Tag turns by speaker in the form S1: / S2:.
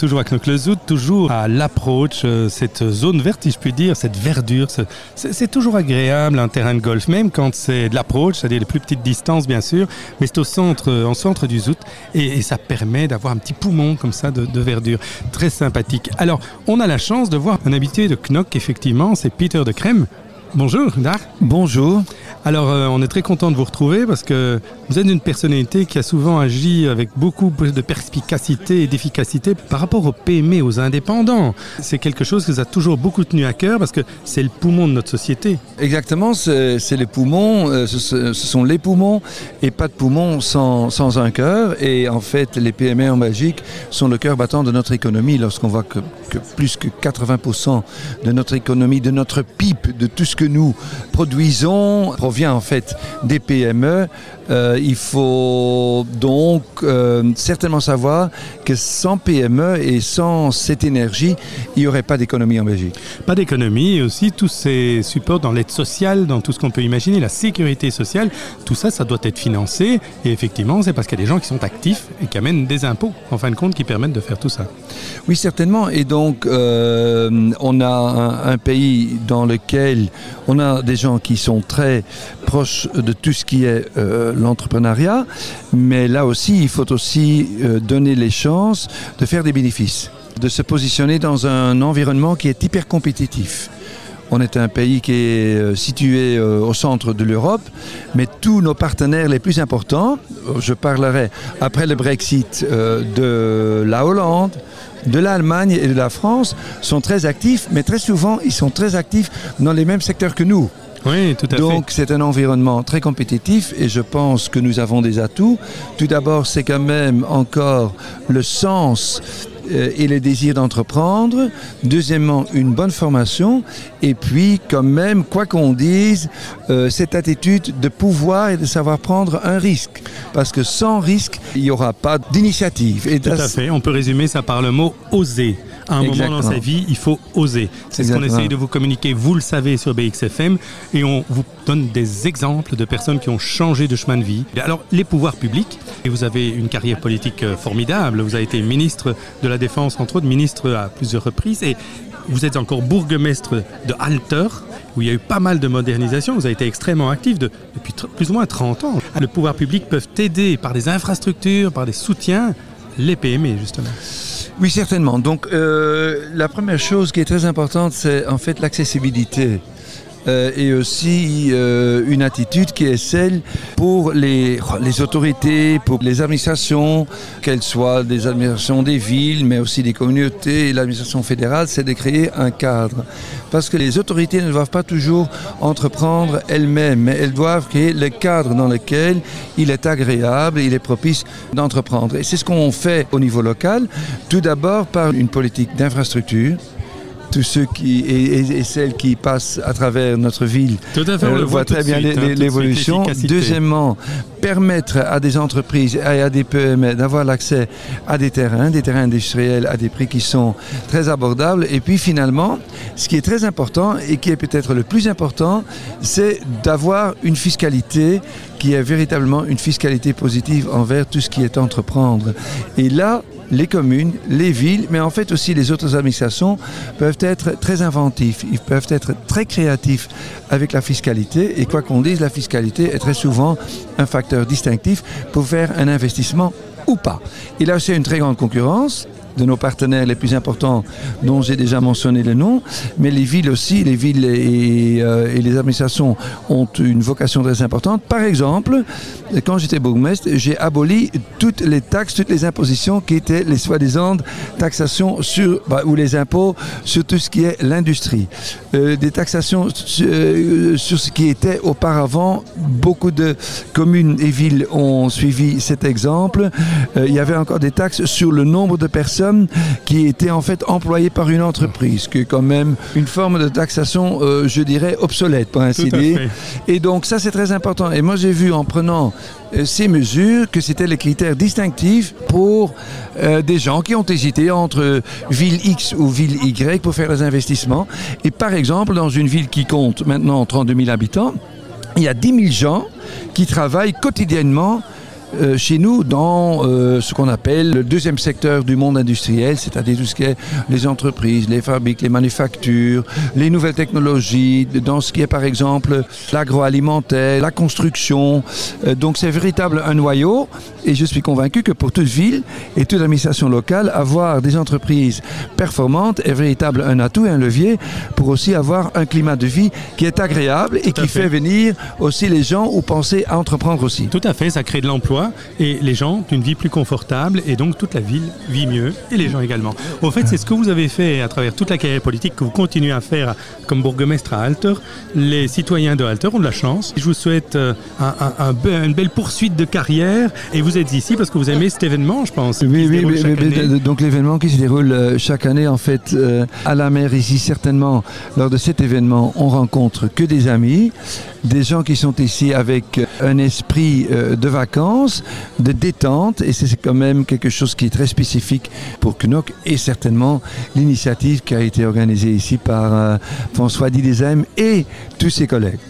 S1: Toujours à Knocklezout, toujours à l'approach, euh, cette zone verte, si je puis dire, cette verdure. C'est toujours agréable un terrain de golf, même quand c'est de l'approach, c'est-à-dire les plus petites distances bien sûr, mais c'est au centre, en centre du Zout et, ça permet d'avoir un petit poumon comme ça de, verdure. Très sympathique. Alors, on a la chance de voir un habitué de Knock, effectivement, c'est Peter de Crème. Bonjour, Dar.
S2: Bonjour.
S1: Alors, euh, on est très content de vous retrouver parce que vous êtes une personnalité qui a souvent agi avec beaucoup de perspicacité et d'efficacité par rapport aux PME, aux indépendants. C'est quelque chose qui vous a toujours beaucoup tenu à cœur parce que c'est le poumon de notre société.
S2: Exactement, c'est les poumons, euh, ce, sont les poumons et pas de poumons sans, sans un cœur. Et en fait, les PME en Belgique sont le cœur battant de notre économie lorsqu'on voit que, que plus que 80% de notre économie, de notre pipe, de tout ce que nous produisons, vient en fait des PME. Euh, il faut donc euh, certainement savoir que sans PME et sans cette énergie, il n'y aurait pas d'économie en Belgique.
S1: Pas d'économie et aussi tous ces supports dans l'aide sociale, dans tout ce qu'on peut imaginer, la sécurité sociale, tout ça, ça doit être financé. Et effectivement, c'est parce qu'il y a des gens qui sont actifs et qui amènent des impôts, en fin de compte, qui permettent de faire tout ça.
S2: Oui, certainement. Et donc, euh, on a un, un pays dans lequel on a des gens qui sont très proche de tout ce qui est euh, l'entrepreneuriat, mais là aussi, il faut aussi euh, donner les chances de faire des bénéfices, de se positionner dans un environnement qui est hyper compétitif. On est un pays qui est euh, situé au centre de l'Europe, mais tous nos partenaires les plus importants, je parlerai après le Brexit de la Hollande, de l'Allemagne et de la France, sont très actifs, mais très souvent, ils sont très actifs dans les mêmes secteurs que nous.
S1: Oui, tout à
S2: Donc c'est un environnement très compétitif et je pense que nous avons des atouts. Tout d'abord, c'est quand même encore le sens euh, et le désir d'entreprendre. Deuxièmement, une bonne formation. Et puis, quand même, quoi qu'on dise, euh, cette attitude de pouvoir et de savoir prendre un risque. Parce que sans risque, il n'y aura pas d'initiative.
S1: Tout à fait. On peut résumer ça par le mot oser à un moment dans sa vie, il faut oser. C'est ce qu'on essaye de vous communiquer, vous le savez, sur BXFM, et on vous donne des exemples de personnes qui ont changé de chemin de vie. Alors, les pouvoirs publics, et vous avez une carrière politique euh, formidable, vous avez été ministre de la Défense, entre autres, ministre à plusieurs reprises, et vous êtes encore bourgmestre de Halter, où il y a eu pas mal de modernisation. Vous avez été extrêmement actif depuis plus ou moins 30 ans. Le pouvoir public peut aider par des infrastructures, par des soutiens, les PME, justement.
S2: Oui, certainement. Donc, euh, la première chose qui est très importante, c'est en fait l'accessibilité. Euh, et aussi euh, une attitude qui est celle pour les, autorités, pour les administrations, qu'elles soient des administrations des villes, mais aussi des communautés et l'administration fédérale, c'est de créer un cadre. Parce que les autorités ne doivent pas toujours entreprendre elles-mêmes, mais elles doivent créer le cadre dans lequel il est agréable, il est propice d'entreprendre. Et c'est ce qu'on fait au niveau local, tout d'abord par une politique d'infrastructure, tous ceux qui et, celles qui passent à travers notre ville
S1: tout à fait, on euh, le voit très bien hein,
S2: l'évolution. Deuxièmement, permettre à des entreprises et à des PME d'avoir l'accès à des terrains, des terrains industriels à des prix qui sont très abordables. Et puis finalement, ce qui est très important et qui est peut-être le plus important, c'est d'avoir une fiscalité qui est véritablement une fiscalité positive envers tout ce qui est entreprendre. Et là, les communes, les villes, mais en fait aussi les autres administrations peuvent être très inventifs, ils peuvent être très créatifs avec la fiscalité. Et quoi qu'on dise, la fiscalité est très souvent un facteur distinctif pour faire un investissement ou pas. Et là, c'est une très grande concurrence de nos partenaires les plus importants dont j'ai déjà mentionné le nom, mais les villes aussi, les villes et, euh, et, les administrations ont une vocation très importante. Par exemple, quand j'étais bourgmestre, j'ai aboli toutes les taxes, toutes les impositions qui étaient les soi-disant taxations sur, bah, ou les impôts sur tout ce qui est l'industrie. Euh, des taxations euh, sur ce qui était auparavant, beaucoup de communes et villes ont suivi cet exemple. il y avait encore des taxes sur le nombre de personnes qui était en fait employé par une entreprise, qui est quand même une forme de taxation, euh, je dirais, obsolète, pour ainsi dire. Et donc ça, c'est très important. Et moi, j'ai vu en prenant euh, ces mesures que c'était les critères distinctifs pour euh, des gens qui ont hésité entre ville X ou ville Y pour faire des investissements. Et par exemple, dans une ville qui compte maintenant 32 000 habitants, il y a 10 000 gens qui travaillent quotidiennement euh, chez nous dans euh, ce qu'on appelle le deuxième secteur du monde industriel, c'est-à-dire tout ce qui est les entreprises, les fabriques, les manufactures, les nouvelles technologies, dans ce qui est par exemple l'agroalimentaire, la construction. Euh, donc c'est véritable un noyau et je suis convaincu que pour toute ville et toute administration locale, avoir des entreprises performantes est véritable un atout et un levier pour aussi avoir un climat de vie qui est agréable et qui fait. fait venir aussi les gens ou penser à entreprendre aussi.
S1: Tout à fait, ça crée de l'emploi et les gens une vie plus confortable et donc toute la ville vit mieux et les gens également. Au fait, c'est ce que vous avez fait à travers toute la carrière politique que vous continuez à faire comme bourgmestre à Alter. Les citoyens de Alter ont de la chance. Je vous souhaite euh, un, une belle poursuite de carrière et vous êtes ici parce que vous aimez cet événement, je pense.
S2: Oui, oui, oui donc l'événement qui se déroule euh, chaque année en fait euh, à la mer ici certainement lors de cet événement on rencontre que des amis, des gens qui sont ici avec un esprit de vacances, de détente et c'est quand même quelque chose qui est très spécifique pour Knock et certainement l'initiative qui a été organisée ici par euh, François Didesheim et tous ses collègues.